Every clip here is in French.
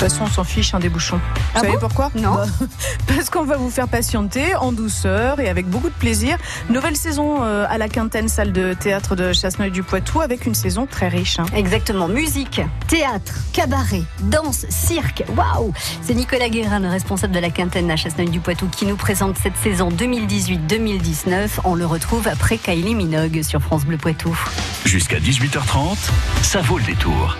De toute façon, on s'en fiche hein, des bouchons. Vous Ah savez bon pourquoi Non. Bah, Parce qu'on va vous faire patienter en douceur et avec beaucoup de plaisir. Nouvelle saison euh, à la Quintaine, salle de théâtre de Chasseneuil-du-Poitou, avec une saison très riche. hein. Exactement. Musique, théâtre, cabaret, danse, cirque. Waouh C'est Nicolas Guérin, le responsable de la quintaine à Chasseneuil-du-Poitou, qui nous présente cette saison 2018-2019. On le retrouve après Kylie Minogue sur France Bleu Poitou. Jusqu'à 18h30, ça vaut le détour.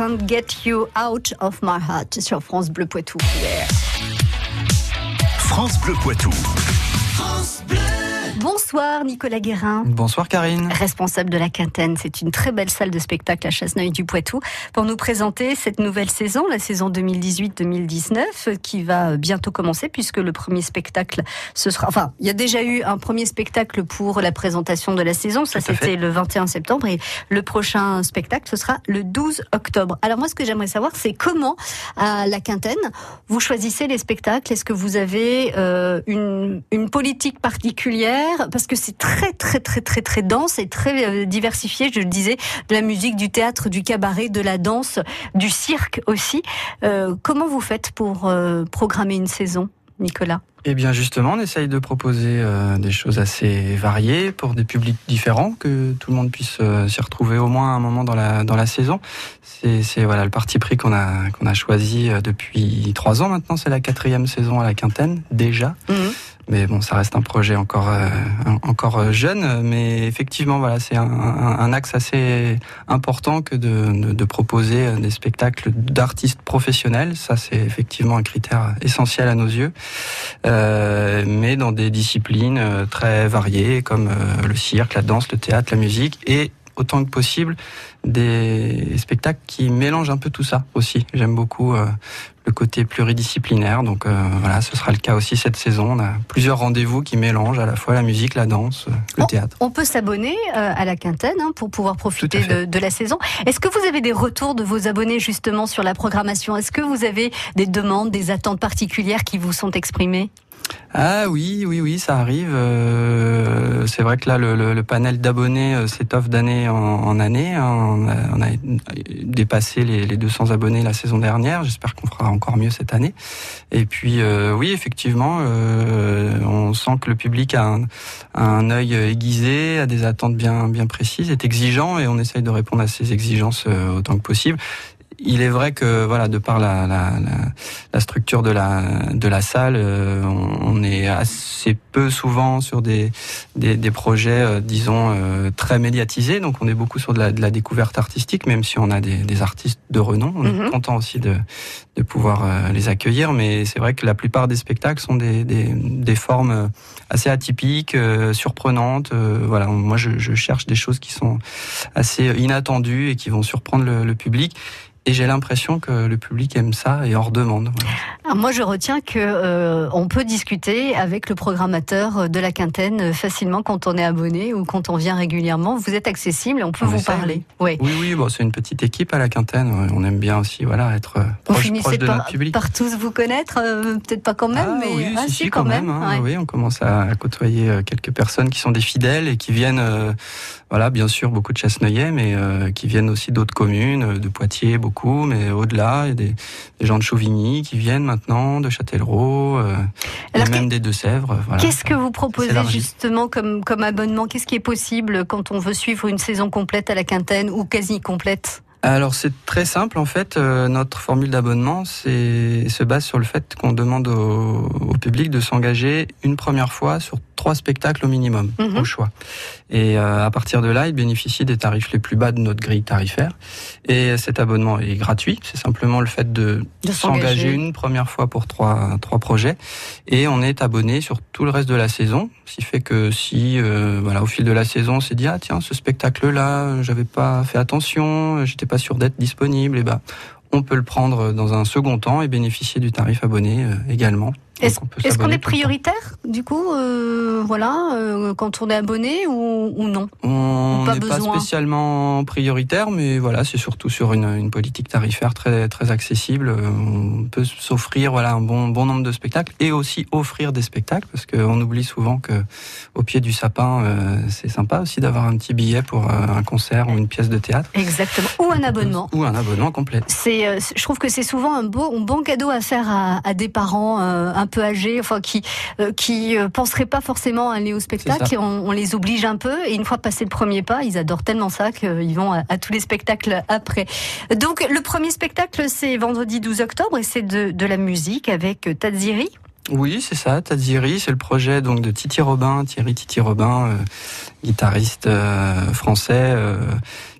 Can't Get You Out of My Heart sur France Bleu Poitou. France Bleu Poitou. Bonsoir Nicolas Guérin. Bonsoir Karine. Responsable de la Quintaine, c'est une très belle salle de spectacle à Chasseneuil du Poitou pour nous présenter cette nouvelle saison, la saison 2018-2019, qui va bientôt commencer puisque le premier spectacle, ce sera, enfin, il y a déjà eu un premier spectacle pour la présentation de la saison, ça c'était le 21 septembre et le prochain spectacle, ce sera le 12 octobre. Alors moi, ce que j'aimerais savoir, c'est comment à la Quintaine vous choisissez les spectacles? Est-ce que vous avez euh, une, une politique particulière? Parce parce que c'est très très très très très dense et très euh, diversifié. Je le disais, de la musique, du théâtre, du cabaret, de la danse, du cirque aussi. Euh, comment vous faites pour euh, programmer une saison, Nicolas? Eh bien justement, on essaye de proposer euh, des choses assez variées pour des publics différents, que tout le monde puisse euh, s'y retrouver au moins un moment dans la dans la saison. C'est voilà le parti pris qu'on a qu'on a choisi euh, depuis trois ans maintenant. C'est la quatrième saison à la Quintaine déjà. Mmh. Mais bon, ça reste un projet encore euh, encore euh, jeune, mais effectivement, voilà, c'est un, un, axe assez important que de, de, proposer euh, des spectacles d'artistes professionnels. Ça, c'est effectivement un critère essentiel à nos yeux, euh, mais dans des disciplines très variées comme le cirque, la danse, le théâtre, la musique et autant que possible des spectacles qui mélangent un peu tout ça aussi. J'aime beaucoup euh, le côté pluridisciplinaire, donc euh, voilà, ce sera le cas aussi cette saison. On a plusieurs rendez-vous qui mélangent à la fois la musique, la danse, euh, le théâtre. On peut s'abonner à la quintaine hein, pour pouvoir profiter de, de, la saison. Est-ce que vous avez des retours de vos abonnés justement sur la programmation? Est-ce que vous avez des demandes, des attentes particulières qui vous sont exprimées? Ah oui, oui, oui, ça arrive. Euh, c'est vrai que là, le, panel d'abonnés euh, s'étoffe d'année en, année. On a, dépassé les, 200 abonnés la saison dernière. J'espère qu'on fera encore mieux cette année. Et puis, euh, oui, effectivement, on sent que le public a un, un œil aiguisé, a des attentes bien, bien précises, est exigeant, et on essaye de répondre à ces exigences autant que possible il est vrai que voilà, de par la, la, la, structure de la de la salle, euh, on, est assez peu souvent sur des des, des projets, euh, disons euh, très médiatisés. Donc on est beaucoup sur de la, de la découverte artistique, même si on a des, des artistes de renom. On est mhm. content aussi de de pouvoir les accueillir, mais c'est vrai que la plupart des spectacles sont des des, des formes assez atypiques, surprenantes. voilà, moi je, je, cherche des choses qui sont assez inattendues et qui vont surprendre le, le public. Et j'ai l'impression que le public aime ça et en redemande. Ah, moi, je retiens que euh, on peut discuter avec le programmateur de la quintaine euh, facilement quand on est abonné ou quand on vient régulièrement. Vous êtes accessible, on peut vous parler. Oui, oui, oui bon, c'est une petite équipe à la quintaine. On aime bien aussi, voilà, être euh, proche, proche de par, notre public. Par tous vous connaître, peut-être pas quand même, ah, mais oui, ah, si, quand, même. Hein. Oui, on commence à, côtoyer quelques personnes qui sont des fidèles et qui viennent, voilà, bien sûr, beaucoup de Chasseneuillet, mais qui viennent aussi d'autres communes, de Poitiers, beaucoup, mais au-delà, il y a des, des gens de Chauvigny qui viennent maintenant, de Châtellerault, euh, et même des Deux-Sèvres. Voilà. Qu'est-ce que vous proposez justement comme, comme abonnement? Qu'est-ce qui est possible quand on veut suivre une saison complète à la quintaine ou quasi complète? Alors c'est très simple en fait. Euh, notre formule d'abonnement se base sur le fait qu'on demande au, au, public de s'engager une première fois sur trois spectacles au minimum, mhm. au choix. Et euh, à partir de là, il bénéficie des tarifs les plus bas de notre grille tarifaire. Et cet abonnement est gratuit. C'est simplement le fait de, s'engager une première fois pour trois, trois projets. Et on est abonné sur tout le reste de la saison. Ce qui fait que si, euh, voilà, au fil de la saison, on s'est dit, ah tiens, ce spectacle-là, j'avais pas fait attention, j'étais pas sûr d'être disponible, et ben, on peut le prendre dans un second temps et bénéficier du tarif abonné euh, également. Est-ce qu'on est prioritaire du coup, euh, voilà, euh, quand on est abonné ou, ou non? On n'est pas, spécialement prioritaire, mais voilà, c'est surtout sur une, une, politique tarifaire très très accessible. On peut s'offrir voilà un bon bon nombre de spectacles et aussi offrir des spectacles parce qu'on oublie souvent que au pied du sapin, euh, c'est sympa aussi d'avoir un petit billet pour un concert ou une pièce de théâtre. Exactement, ou un abonnement. Ou un abonnement complet. C'est, je trouve que c'est souvent un beau un bon cadeau à faire à, à des parents un peu âgés, enfin qui euh, qui euh, penseraient pas forcément aller au spectacle. Et on, les oblige un peu. Et une fois passé le premier pas, ils adorent tellement ça qu'ils vont à, tous les spectacles après. Donc le premier spectacle, c'est vendredi 12 octobre et c'est de, de la musique avec Tadziri. Oui, c'est ça, Tadziri, c'est le projet donc de Titi Robin, Thierry Titi Robin, euh, guitariste français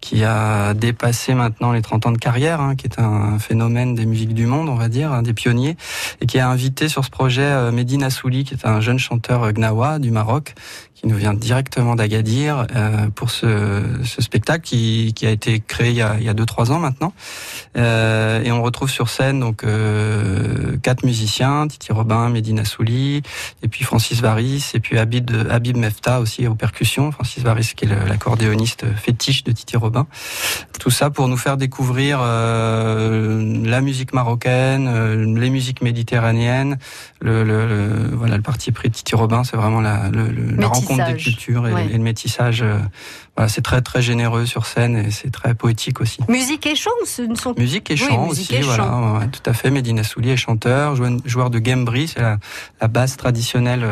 qui a dépassé maintenant les 30 ans de carrière, hein, qui est un phénomène des musiques du monde, on va dire, des pionniers, et qui a invité sur ce projet euh, Medina Souli, qui est un jeune chanteur gnawa du Maroc, qui nous vient directement d'Agadir euh, pour ce, ce, spectacle qui, qui, a été créé il y a, il y a deux trois ans maintenant. Euh, et on retrouve sur scène donc euh, quatre musiciens Titi Robin, Medina Souli, et puis Francis Varis, et puis Habib, Habib Mefta aussi aux percussions. Francis Varis qui est l'accordéoniste fétiche de Titi Robin. Tout ça pour nous faire découvrir euh, la musique marocaine, euh, les musiques méditerranéennes. Le, le, voilà le parti pris de Titi Robin, c'est vraiment la, le, la rencontre des cultures et, le métissage. Voilà, c'est très très généreux sur scène et c'est très poétique aussi. Musique et chant, ce ne sont musique et chant aussi, voilà, tout à fait. Medina Souli est chanteur, joueur de gembri, c'est la, la, basse traditionnelle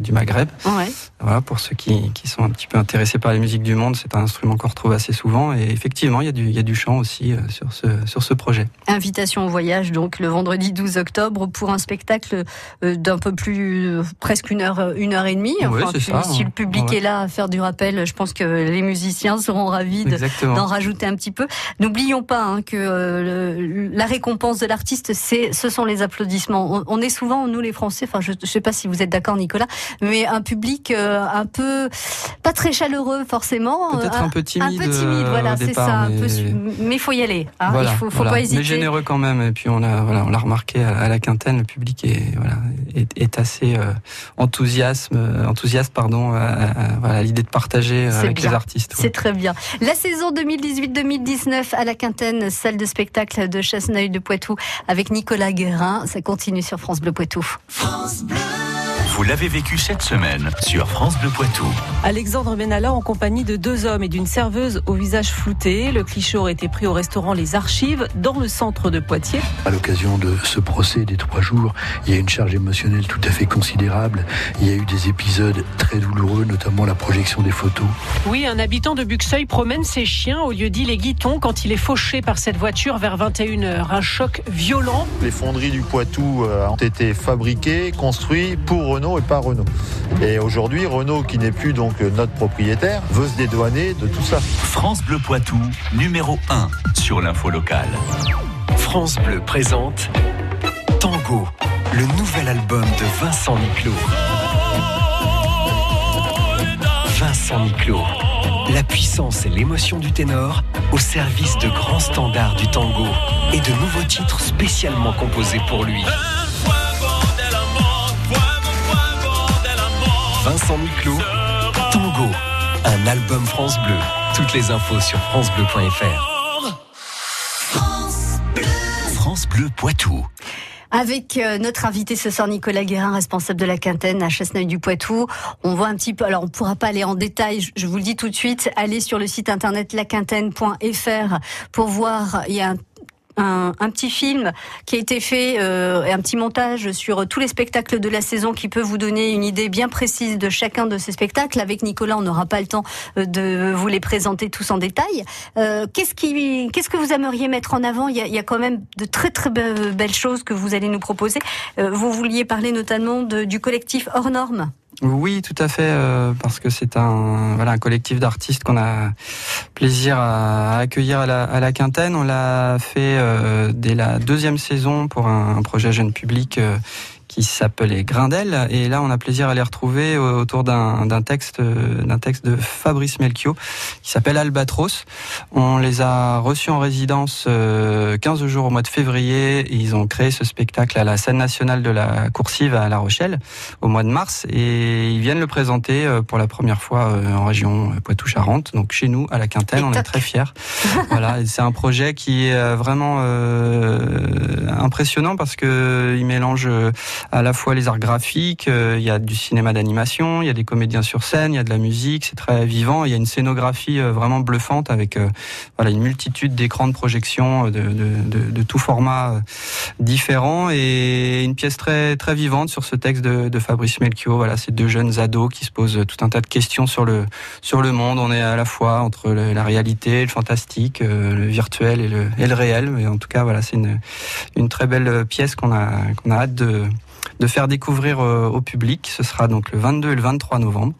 du Maghreb. Ouais. Voilà, pour ceux qui, qui, sont un petit peu intéressés par les musiques du monde, c'est un instrument qu'on retrouve assez souvent et effectivement, il y a du, il y a du chant aussi sur ce sur ce projet. Invitation au voyage donc le vendredi 12 octobre pour un spectacle d'un peu plus presque une heure une heure et demie. Enfin, si le public est là à faire du rappel, je pense que les musiciens seront ravis d'en rajouter un petit peu. N'oublions pas hein, que euh, la récompense de l'artiste, c'est, ce sont les applaudissements. On, est souvent, nous les Français, enfin je ne sais pas si vous êtes d'accord Nicolas, mais un public euh, un peu, pas très chaleureux forcément. Peut-être un, peu timide. Un peu timide, voilà, c'est ça. Mais il faut y aller. Hein, il faut, faut pas hésiter. Mais généreux quand même. Et puis on a, voilà, on l'a remarqué à, la quintaine, le public est, voilà, est, assez euh, enthousiaste, enthousiaste pardon, à, l'idée de partager avec les artistes. C'est très bien. La saison 2018-2019 à la Quintaine, salle de spectacle de Chasseneuil de Poitou avec Nicolas Guérin. Ça continue sur France Bleu Poitou. France Bleu. Vous l'avez vécu cette semaine sur France Bleu Poitou. Alexandre Benalla en compagnie de deux hommes et d'une serveuse au visage flouté. Le cliché aurait été pris au restaurant Les Archives dans le centre de Poitiers. À l'occasion de ce procès des trois jours, il y a une charge émotionnelle tout à fait considérable. Il y a eu des épisodes très douloureux, notamment la projection des photos. Oui, un habitant de Buxeuil promène ses chiens au lieu dit les Guitons quand il est fauché par cette voiture vers 21h. Un choc violent. Les fonderies du Poitou euh, ont été fabriquées, construites pour Renault et pas Renault. Et aujourd'hui, Renault, qui n'est plus donc notre propriétaire, veut se dédouaner de tout ça. France Bleu Poitou, numéro 1 sur l'info locale. France Bleu présente Tango, le nouvel album de Vincent Niclot. Vincent Niclot, la puissance et l'émotion du ténor au service de grands standards du tango et de nouveaux titres spécialement composés pour lui. Vincent Niclot, Tango, un album France Bleu. Toutes les infos sur francebleu.fr. France Bleu. Poitou. Avec euh, notre invité ce soir, Nicolas Guérin, responsable de la quintaine à Chasseneuil-du-Poitou. On voit un petit peu, alors on pourra pas aller en détail, je vous le dis tout de suite, allez sur le site internet laquintaine.fr pour voir, il y a un un, petit film qui a été fait, euh, un petit montage sur tous les spectacles de la saison qui peut vous donner une idée bien précise de chacun de ces spectacles. Avec Nicolas, on n'aura pas le temps euh, de vous les présenter tous en détail. Euh, qu'est-ce qui, qu'est-ce que vous aimeriez mettre en avant? Il y, a, quand même de très très belles choses que vous allez nous proposer. Euh, vous vouliez parler notamment du collectif Hors Normes. Oui, tout à fait, parce que c'est un voilà un collectif d'artistes qu'on a plaisir à accueillir à la, Quintaine. On l'a fait euh, dès la deuxième saison pour un, un projet jeune public euh, qui s'appelait Grindel. Et là, on a plaisir à les retrouver autour d'un texte, d'un texte de Fabrice Melchior qui s'appelle Albatros. On les a reçus en résidence 15 euh, jours au mois de février. Et ils ont créé ce spectacle à la scène nationale de la Coursive à La Rochelle au mois de mars. Et ils viennent le présenter euh, pour la première fois euh, en région Poitou-Charentes. Donc chez nous, à la Quintaine, on est très fiers. voilà, c'est un projet qui est vraiment impressionnant parce que il mélange à la fois les arts graphiques, euh, il y a du cinéma d'animation, il y a des comédiens sur scène, il y a de la musique, c'est très vivant. Il y a une scénographie euh, vraiment bluffante avec euh, voilà une multitude d'écrans de projection de, de, tout format différents et une pièce très très vivante sur ce texte de, Fabrice Melchior. Voilà, ces deux jeunes ados qui se posent tout un tas de questions sur le sur le monde. On est à la fois entre la réalité, le fantastique, le virtuel et le, réel. Mais en tout cas, voilà, c'est une très belle pièce qu'on a qu'on a hâte de de faire découvrir euh, au public. Ce sera donc le 22 et le 23 novembre.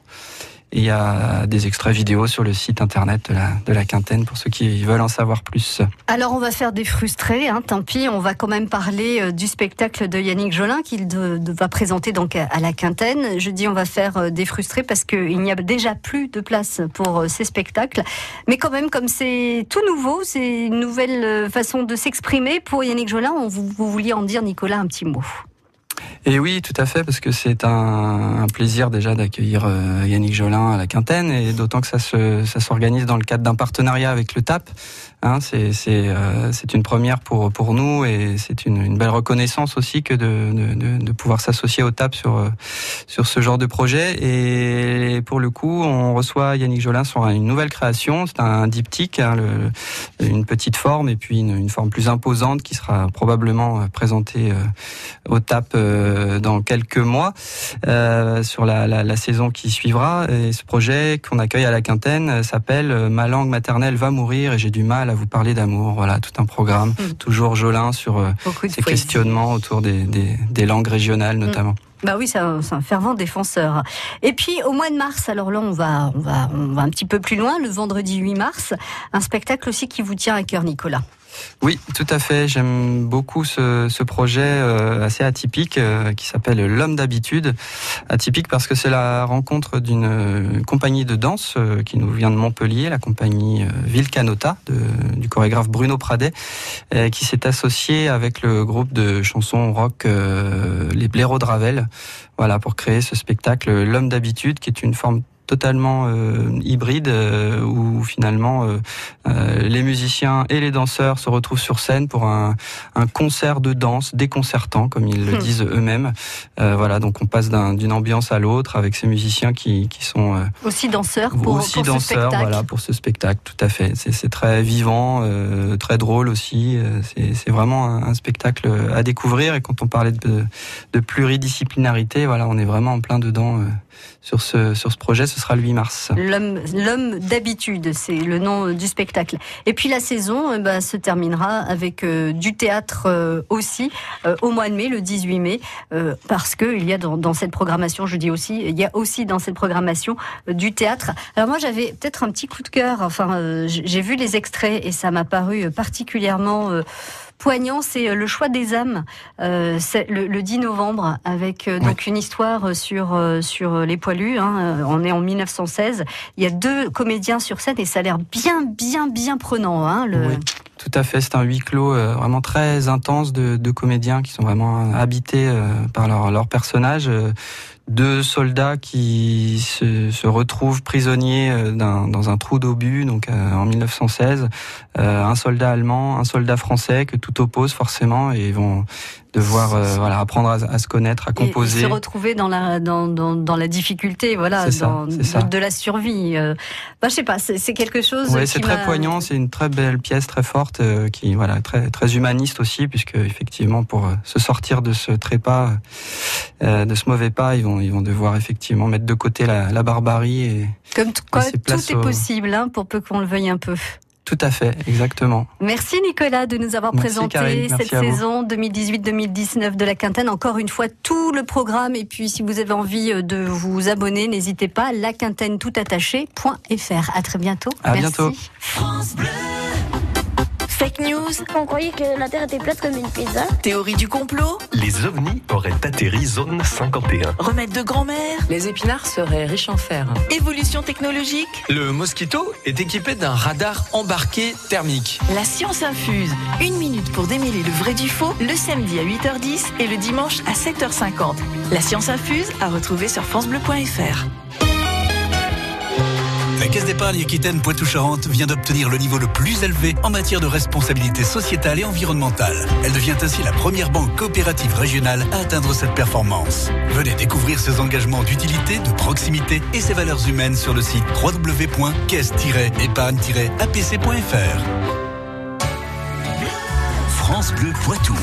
Il y a des extraits vidéo sur le site internet de la, de la Quintaine pour ceux qui veulent en savoir plus. Alors on va faire des frustrés, hein, tant pis, on va quand même parler euh, du spectacle de Yannick Jolin qu'il va présenter donc à la Quintaine. Je dis on va faire euh, des frustrés parce qu'il n'y a déjà plus de place pour ces spectacles. Mais quand même, comme c'est tout nouveau, c'est une nouvelle façon de s'exprimer pour Yannick Jolin, vous, vous vouliez en dire Nicolas un petit mot. Et oui, tout à fait, parce que c'est un, plaisir déjà d'accueillir euh, Yannick Jolin à la Quintaine, et d'autant que ça, ça s'organise dans le cadre d'un partenariat avec le TAP, Hein, euh, c'est une première pour pour nous et c'est une, belle reconnaissance aussi que de de, pouvoir s'associer au TAP sur euh, sur ce genre de projet. Et pour le coup, on reçoit Yannick Jolin sur une nouvelle création. C'est un diptyque, hein, une petite forme et puis une, forme plus imposante qui sera probablement présentée au TAP dans quelques mois sur la, la, la saison qui suivra. Et ce projet qu'on accueille à la Quintaine s'appelle Ma langue maternelle va mourir et j'ai du mal à vous parler d'amour. Voilà, tout un programme, mm. toujours Jolin sur euh, ces questionnements autour des, des, des langues régionales mm. notamment. Bah oui, c'est un, un, fervent défenseur. Et puis au mois de mars, alors là on va, on va, on va un petit peu plus loin, le vendredi 8 mars, un spectacle aussi qui vous tient à cœur, Nicolas. Oui, tout à fait. J'aime beaucoup ce, projet euh, assez atypique euh, qui s'appelle L'homme d'habitude. Atypique parce que c'est la rencontre d'une euh, compagnie de danse qui nous vient de Montpellier, la compagnie Vilcanota du chorégraphe Bruno Pradet, qui s'est associé avec le groupe de chansons rock Les Blaireaux de Ravel, voilà, pour créer ce spectacle L'homme d'habitude, qui est une forme totalement euh, hybride euh, où finalement euh, euh, les musiciens et les danseurs se retrouvent sur scène pour un, un concert de danse déconcertant comme ils le hmm. disent eux-mêmes. voilà, donc on passe d'une ambiance à l'autre avec ces musiciens qui, qui sont aussi danseurs pour, aussi pour danseurs, ce spectacle. voilà, pour ce spectacle, tout à fait. C'est très vivant, très drôle aussi. C'est vraiment un, un, spectacle à découvrir et quand on parlait de, de pluridisciplinarité, voilà, on est vraiment en plein dedans sur ce, sur ce projet. Ce sera le 8 mars. L'homme d'habitude, c'est le nom du spectacle. Et puis la saison euh, bah, se terminera avec euh, du théâtre euh, aussi au mois de mai, le 18 mai, parce qu'il y a dans, dans, cette programmation, je dis aussi, il y a aussi dans cette programmation du théâtre. Alors moi j'avais peut-être un petit coup de cœur. Enfin, j'ai vu les extraits et ça m'a paru particulièrement poignant, c'est euh, le choix des âmes. Euh, le, le, 10 novembre, avec euh, donc une histoire sur sur les poilus. Hein, on est en 1916. Il y a deux comédiens sur scène et ça a l'air bien, bien, bien prenant. Hein, le... Oui. Tout à fait, c'est un huis clos euh, vraiment très intense de, de, comédiens qui sont vraiment habités euh, par leur, leur personnage. Euh, deux soldats qui se, se retrouvent prisonniers dans un trou d'obus, donc en 1916. un soldat allemand, un soldat français que tout oppose forcément et vont devoir euh, voilà apprendre à, à, se connaître, à composer, et se retrouver dans la dans, dans, dans la difficulté, voilà, ça, dans, de la survie. Euh, bah, je sais pas, c'est quelque chose. Oui, c'est très poignant, c'est une très belle pièce, très forte, euh, qui voilà très très humaniste aussi, puisque effectivement pour euh, se sortir de ce trépas, euh, de ce mauvais pas, ils vont ils vont devoir effectivement mettre de côté la, la barbarie et comme quoi, tout est au... possible, hein, pour peu qu'on le veuille un peu. Tout à fait, exactement. Merci Nicolas de nous avoir Merci présenté Karine, cette saison 2018-2019 de la Quintaine. Encore une fois, tout le programme. Et puis, si vous avez envie euh, de vous abonner, n'hésitez pas. À très bientôt. À Merci. bientôt. France Bleu. Fake news. On croyait que la Terre était plate comme une pizza. Théorie du complot. Les ovnis auraient atterri zone 51. Remède de grand-mère. Les épinards seraient riches en fer. Évolution technologique. Le mosquito est équipé d'un radar embarqué thermique. La science infuse. Une minute pour démêler le vrai du faux, le samedi à 8h10 et le dimanche à 7h50. La science infuse à retrouver sur FranceBleu.fr. La Caisse d'épargne Aquitaine Poitou-Charentes vient d'obtenir le niveau le plus élevé en matière de responsabilité sociétale et environnementale. Elle devient ainsi la première banque coopérative régionale à atteindre cette performance. Venez découvrir ses engagements d'utilité, de proximité et ses valeurs humaines sur le site www.caisse-épargne-apc.fr. France Bleu Poitou.